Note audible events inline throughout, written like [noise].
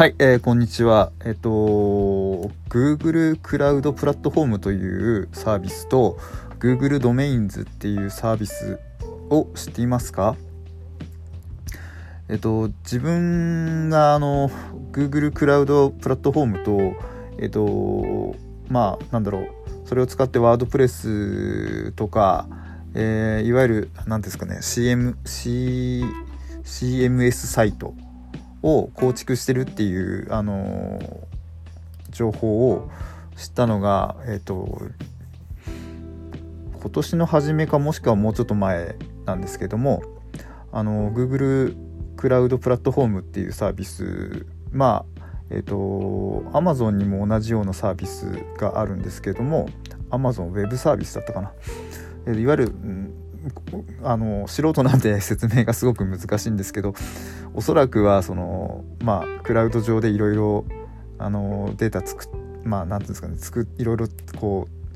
はい、えー、こんにちは。えっ、と、Google クラウドプラットフォームというサービスと Google ドメインズっていうサービスを知っていますか？えっ、と、自分があの Google クラウドプラットフォームと、えっ、と、まあ、なんだろう、それを使ってワードプレスとか、えー、いわゆる、何ですかね、CM、C、CMS サイトを構築してるっていう、あの、情報を知ったのが、えっ、と今年の初めかもしくはもうちょっと前なんですけどもあの Google クラウドプラットフォームっていうサービスまあえっ、ー、と Amazon にも同じようなサービスがあるんですけども Amazon ウェブサービスだったかな、えいわゆる、あの素人なんで説明がすごく難しいんですけどおそらくはそのまあクラウド上でいろいろあのデータ作っまあ何ていうんですかね作いろいろこう、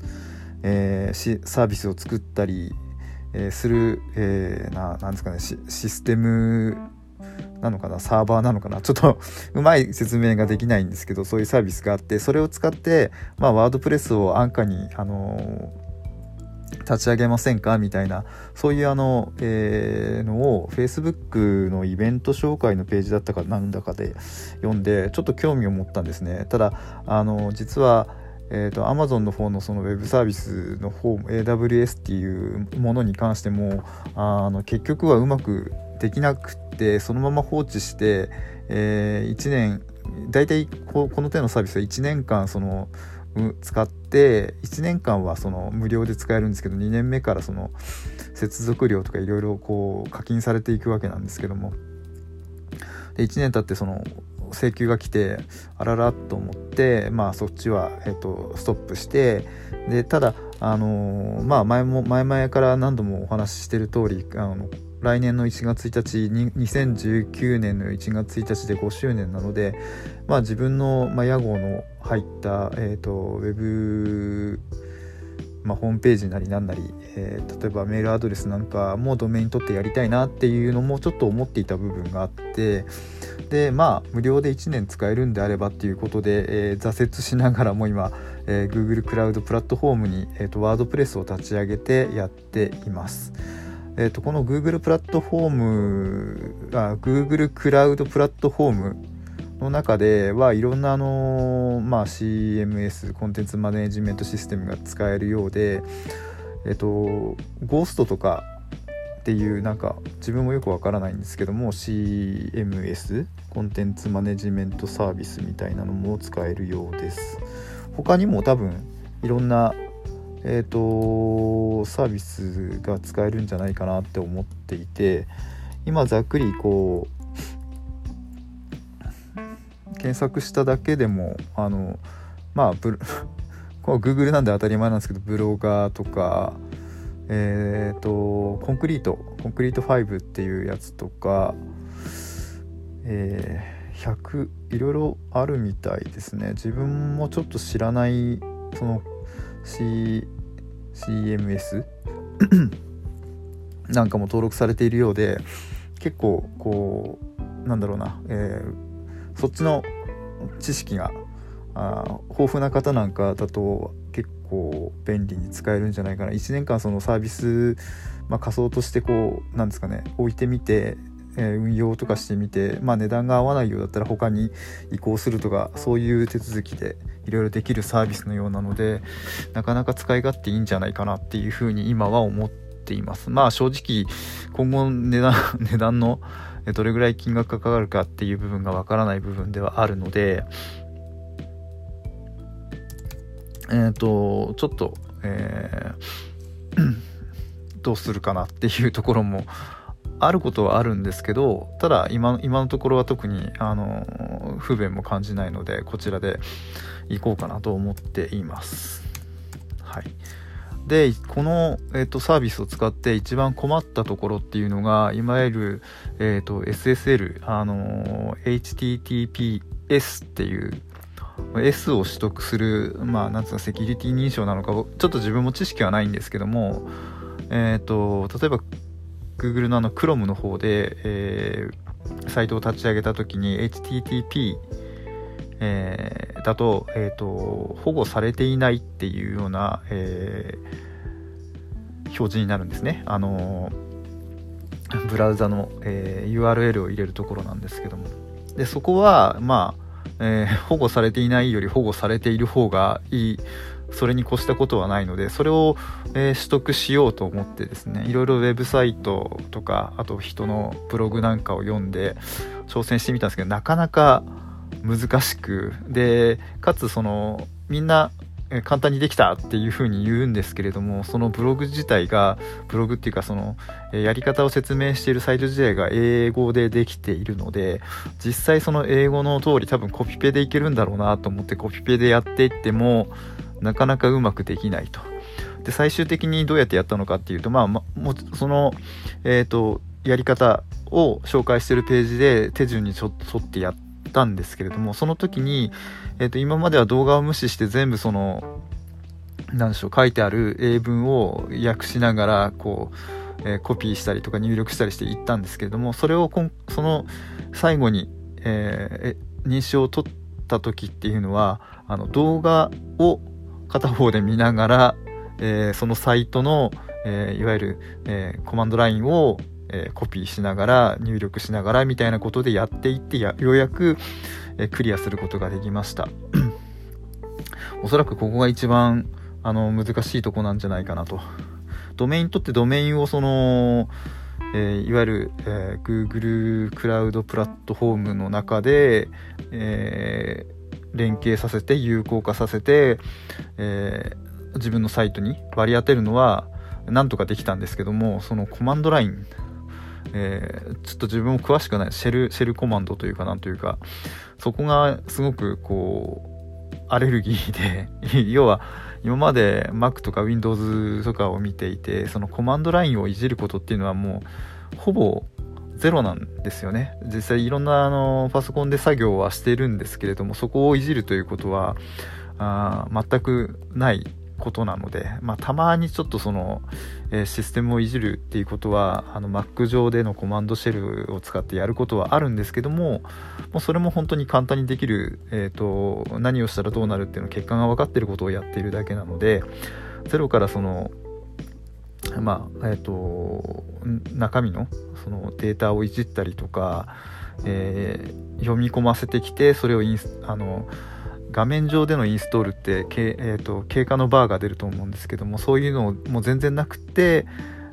えー、サービスを作ったり、えー、する、えー、ななんですかねシステムなのかなサーバーなのかなちょっと [laughs] うまい説明ができないんですけどそういうサービスがあってそれを使ってまあワードプレスを安価にあの立ち上げませんか？みたいなそういうあの、えー、のを Facebook のイベント紹介のページだったかなんだかで読んでちょっと興味を持ったんですね。ただあの実はえーと、Amazon の方のそのウェブサービスの方 AWS っていうものに関してもあの結局はうまくできなくてそのまま放置して、えー、1年大体ここの手のサービスは1年間その使って1年間はその無料で使えるんですけど2年目からその接続料とかいろいろこう課金されていくわけなんですけども。で1年経ってその請求が来てあららと思ってまあそっちは、えーと、ストップしてでただあの、まあ前も前々から何度もお話ししてる通りあの来年の1月1日2019年の1月1日で5周年なので、まあ、自分の、まあ、屋号の入った、えーと、ウェブ、まあ、ホームページなりなんなり、えー、例えばメールアドレスなんかもドメイン取ってやりたいなっていうのもちょっと思っていた部分があってでまあ無料で1年使えるんであればっていうことで、えー、挫折しながらも今、えー、Google クラウドプラットフォームに、えーと、ワードプレスを立ち上げてやっています。えーと、この Google プラットフォームあ Google クラウドプラットフォームの中ではいろんなあの、まあ、CMS コンテンツマネジメントシステムが使えるようで、えっと、ゴーストとかっていうなんか自分もよくわからないんですけども CMS コンテンツマネジメントサービスみたいなのも使えるようです。他にも多分いろんなえーと、サービスが使えるんじゃないかなって思っていて今ざっくりこう検索しただけでもあのまあブ [laughs] こ Google なんで当たり前なんですけどブロガーとかえっ、ー、とコンクリートコンクリート5っていうやつとかえー、100いろいろあるみたいですね。自分もちょっと知らないその C CMS [coughs] なんかも登録されているようで結構こうなんだろうな、えー、そっちの知識があ豊富な方なんかだと結構便利に使えるんじゃないかな。1年間そのサービス、まあ、仮想としてこうなんですかね置いてみてえ運用とかしてみて、まあ、値段が合わないようだったら他に移行するとかそういう手続きでいろいろできるサービスのようなのでなかなか使い勝手いいんじゃないかなっていうふうに今は思っています。まあ正直今後値段値段のどれぐらい金額がかかるかっていう部分がわからない部分ではあるのでえっ、ー、とちょっと、えー、[clears throat] どうするかなっていうところもあることはあるんですけどただ今今のところは特にあの不便も感じないのでこちらで行こうかなと思っています。はい、でこの、えーと、サービスを使って一番困ったところっていうのがいわゆる、えーと、SSL、あの HTTPS っていう S を取得する、まあ、なんつうかセキュリティ認証なのかちょっと自分も知識はないんですけども、えーと例えば Google のあの Chrome の方で、えー、サイトを立ち上げた時に HTTP えー、だと,、えーと、保護されていないっていうような、えー、表示になるんですね。あのブラウザの、えー、URL を入れるところなんですけどもでそこはまあ、えー、保護されていないより保護されている方がいいそれに越したことはないのでそれを、えー、取得しようと思ってですねいろいろウェブサイトとかあと人のブログなんかを読んで挑戦してみたんですけどなかなか難しくでかつそのみんな簡単にできたっていうふうに言うんですけれどもそのブログ自体がブログっていうかそのやり方を説明しているサイト自体が英語でできているので実際その英語の通り多分コピペでいけるんだろうなと思ってコピペでやっていってもなかなかうまくできないと。で最終的にどうやってやったのかっていうとまあもそのえっ、ー、とやり方を紹介してるページで手順にちょっと沿ってやったんですけれどもその時に、えー、と今までは動画を無視して全部その何でしょう書いてある英文を訳しながらこう、えー、コピーしたりとか入力したりしていったんですけれどもそれをその最後に、えー、認証を取った時っていうのはあの動画を片方で見ながら、えー、そのサイトの、え、いわゆる、え、コマンドラインを、えコピーしながら入力しながらみたいなことでやっていってようやく、えクリアすることができました。[coughs] おそらくここが一番あの難しいとこなんじゃないかなと。ドメインにとってドメインをそのえー、いわゆる、え、Google クラウドプラットフォームの中で、え連携させて有効化させて、え、自分のサイトに割り当てるのはなんとかできたんですけどもそのコマンドライン、えー、ちょっと自分も詳しくない。シェルシェルコマンドというかなんというかそこがすごくこうアレルギーで [laughs] 要は今まで Mac とか Windows とかを見ていてそのコマンドラインをいじることっていうのはもうほぼゼロなんですよね。実際いろんなあのパソコンで作業はしてるんですけれどもそこをいじるということはあ全くない。ことなので、まあ、たまにちょっとその、えー、システムをいじるっていうことはあの Mac 上でのコマンドシェルを使ってやることはあるんですけどももうそれも本当に簡単にできる、えーと、何をしたらどうなるっていうの結果が分かってることをやっているだけなのでゼロからそのまあえーと、中身のそのデータをいじったりとか、えー、読み込ませてきてそれをインスあの画面上でのインストールって、えーと、経過のバーが出ると思うんですけどもそういうのも全然なくて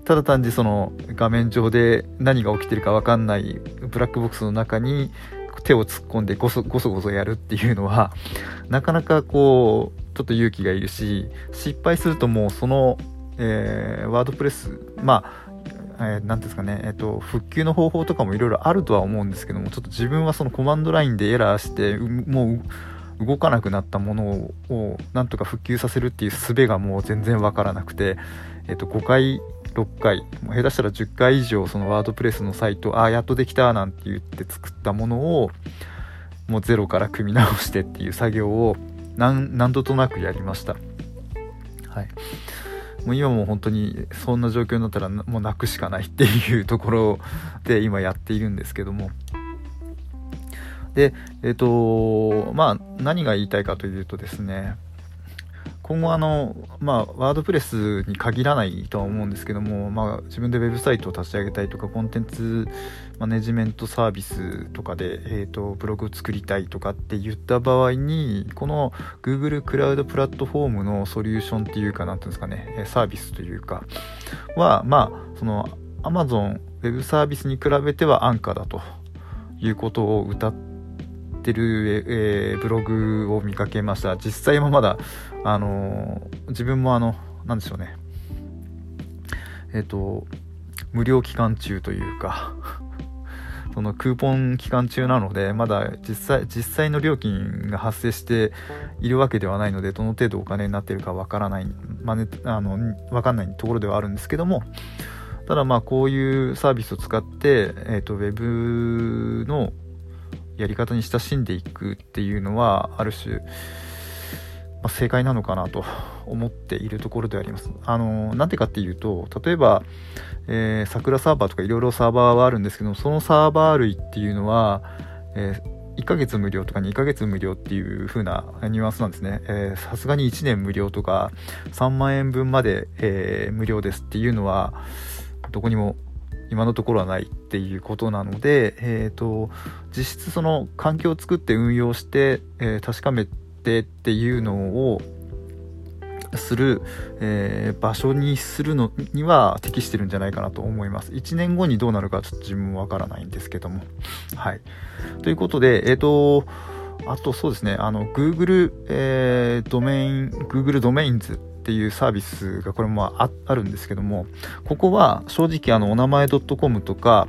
ただ単にその画面上で何が起きてるか分かんないブラックボックスの中に手を突っ込んでゴソゴソゴソやるっていうのはなかなかこうちょっと勇気がいるし失敗するともうそのえー、ワードプレス、まあ何、えー、ですかね、えっ、ー、と、復旧の方法とかもいろいろあるとは思うんですけども、ちょっと自分はそのコマンドラインでエラーして、もう動かなくなったものをなんとか復旧させるっていう術がもう全然わからなくて、えっ、と、5回、6回、下手したら10回以上、そのワードプレスのサイト、ああ、やっとできたなんて言って作ったものを、もうゼロから組み直してっていう作業を何何度となくやりました。はい。もう今も本当にそんな状況になったらもう泣くしかないっていうところで今やっているんですけどもでえっ、ー、とまあ何が言いたいかというとですね今後あの、まあ、ワードプレスに限らないとは思うんですけども、まあ、自分でウェブサイトを立ち上げたりとかコンテンツマネジメントサービスとかで、えーと、ブログを作りたいとかって言った場合にこの Google クラウドプラットフォームのソリューションっていうか何ていうんですかねサービスというかはまあその Amazon ウェブサービスに比べては安価だということを歌ってってる、えー、ブログを見かけました。実際もまだ、あのー、自分もあのなんでしょうね。えっ、ー、と無料期間中というか [laughs] そのクーポン期間中なのでまだ実際実際の料金が発生しているわけではないのでどの程度お金になっているかわからない、まね、あの分かんないところではあるんですけどもただまあこういうサービスを使って、えーと、ウェブのやり方に親しんでいくっていうのはある種、まあ、正解なのかなと思っているところであります。あのなんでかっていうと例えば、えー、桜サーバーとかいろいろサーバーはあるんですけどそのサーバー類っていうのは、えー1ヶ月無料とか2ヶ月無料っていう風なニュアンスなんですね。さすがに1年無料とか3万円分まで、えー、無料ですっていうのはどこにも今のところはないっていうことなので、えーと、実質その環境を作って運用して、えー、確かめてっていうのをする、えー、場所にするのには適してるんじゃないかなと思います。1年後にどうなるかちょっと自分もわからないんですけども。はい。ということで、えっ、ー、と、あとそうですね、あの、Google、えー、ドメイン、Google ドメインズっていうサービスがこれもああるんですけどもここは正直あのお名前 .com とか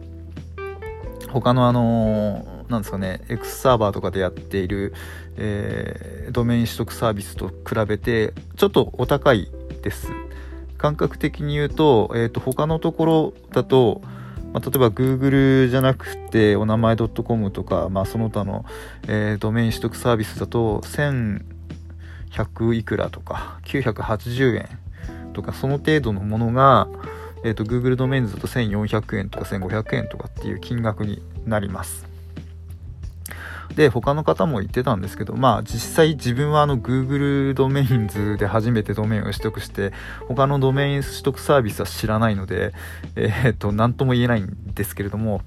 他のあのなんですかね X サーバーとかでやっている、えー、ドメイン取得サービスと比べてちょっとお高いです。感覚的に言うと,、えーと、他のところだと、まあ、例えば Google じゃなくてお名前 .com とか、まあ、その他の、えー、ドメイン取得サービスだと1000 100いくらとか980円とかその程度のものが、えーと、Google ドメインズだと1400円とか1500円とかっていう金額になります。で他の方も言ってたんですけどまあ実際自分はあの Google ドメインズで初めてドメインを取得して他のドメイン取得サービスは知らないのでえっ、と何とも言えないんですけれども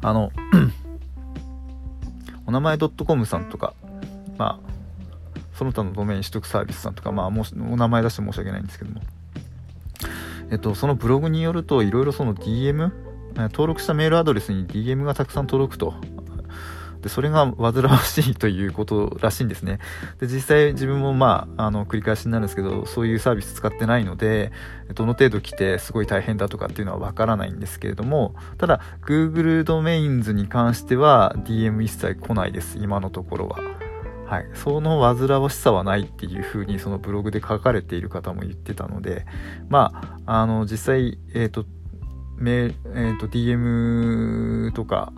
あの [clears throat] お名前 .com さんとかその他のドメイン取得サービスさんとか、まあ、もしお名前出して申し訳ないんですけども、えっと、そのブログによるといろいろその DM 登録したメールアドレスに DM がたくさん届くと。でそれが煩わしいということらしいんですね。で実際自分もまああの繰り返しになるんですけどそういうサービス使ってないのでどの程度来てすごい大変だとかっていうのはわからないんですけれどもただ Google ドメインズに関しては DM 一切来ないです今のところは。はい、その煩わしさはないっていうふうにそのブログで書かれている方も言ってたのでまああの実際えっ、ー、とメー、えーと、DM とか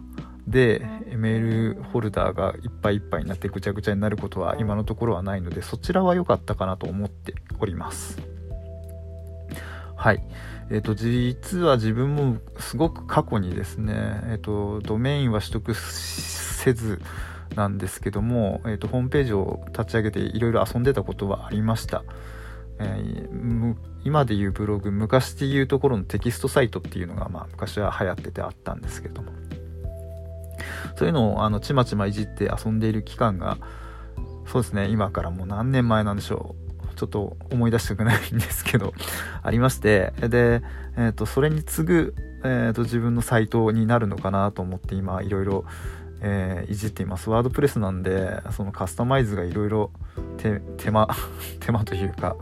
でメールホルダーがいっぱいいっぱいになってぐちゃぐちゃになることは今のところはないのでそちらは良かったかなと思っております。はい。えっ、ー、と実は自分もすごく過去にですねえっ、ー、とドメインは取得せずなんですけども、えーと、ホームページを立ち上げていろいろ遊んでたことはありました、えー、今でいうブログ昔でいうところのテキストサイトっていうのが、まあ、昔は流行っててあったんですけども。そういうのをあのちまちまいじって遊んでいる期間がそうですね今からもう何年前なんでしょう。ちょっと思い出したくないんですけど [laughs] ありましてで、えーと、それに次ぐ、えーと自分のサイトになるのかなと思って今いろいろえー、いじっています。ワードプレスなんでそのカスタマイズがいろいろ手間 [laughs] 手間というか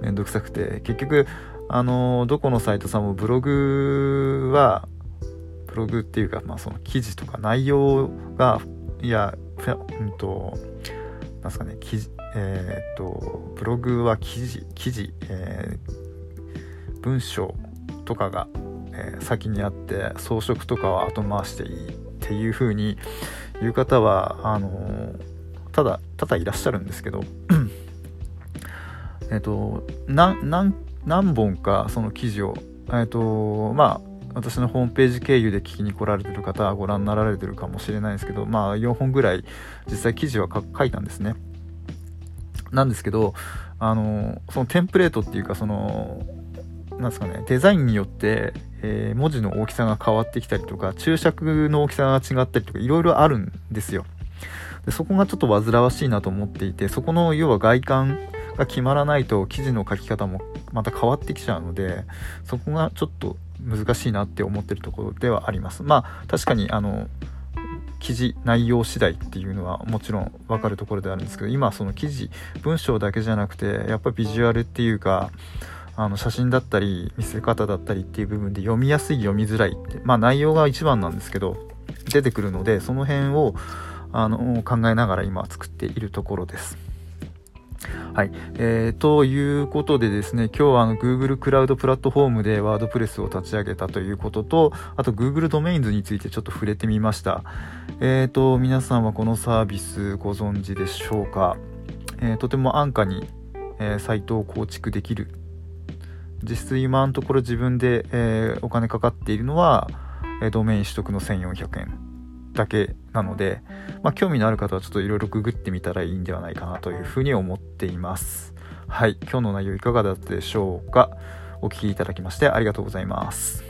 めんどくさくて。結局あのどこのサイトさんもブログはブログっていうか、まあ、その記事とか内容がいやうんとなんすかね記事えー、っとブログは記事記事、えー、文章とかが、えー、先にあって装飾とかは後回していい。っていう風に言う方はあのただただいらっしゃるんですけどえっと何何本かその記事をえっとまあ私のホームページ経由で聞きに来られてる方はご覧になられてるかもしれないですけどまあ4本ぐらい実際記事は書いたんですね。なんですけどあのそのテンプレートっていうかそのなんですかねデザインによってえー、文字の大きさが変わってきたりとか注釈の大きさが違ったりとかいろいろあるんですよ。でそこがちょっと煩わしいなと思っていてそこの要は外観が決まらないと記事の書き方もまた変わってきちゃうのでそこがちょっと難しいなって思ってるところではあります。まあ確かにあの記事内容次第っていうのはもちろん分かるところであるんですけど今その記事文章だけじゃなくてやっぱビジュアルっていうかあの写真だったり見せ方だったりっていう部分で読みやすい読みづらいってまあ内容が一番なんですけど出てくるのでその辺をあの考えながら今作っているところです。はい、えー、ということでですね今日はあの Google クラウドプラットフォームでワードプレスを立ち上げたということとあと Google ドメインズについてちょっと触れてみました。えーと皆さんはこのサービスご存知でしょうか、えー、とても安価に、えー、サイトを構築できる実質今のところ自分で、えー、お金かかっているのは、えドメイン取得の1400円だけなので、まあ、興味のある方はちょっといろいろググってみたらいいんではないかなというふうに思っています。はい、今日の内容いかがだったでしょうか？お聴きいただきましてありがとうございます。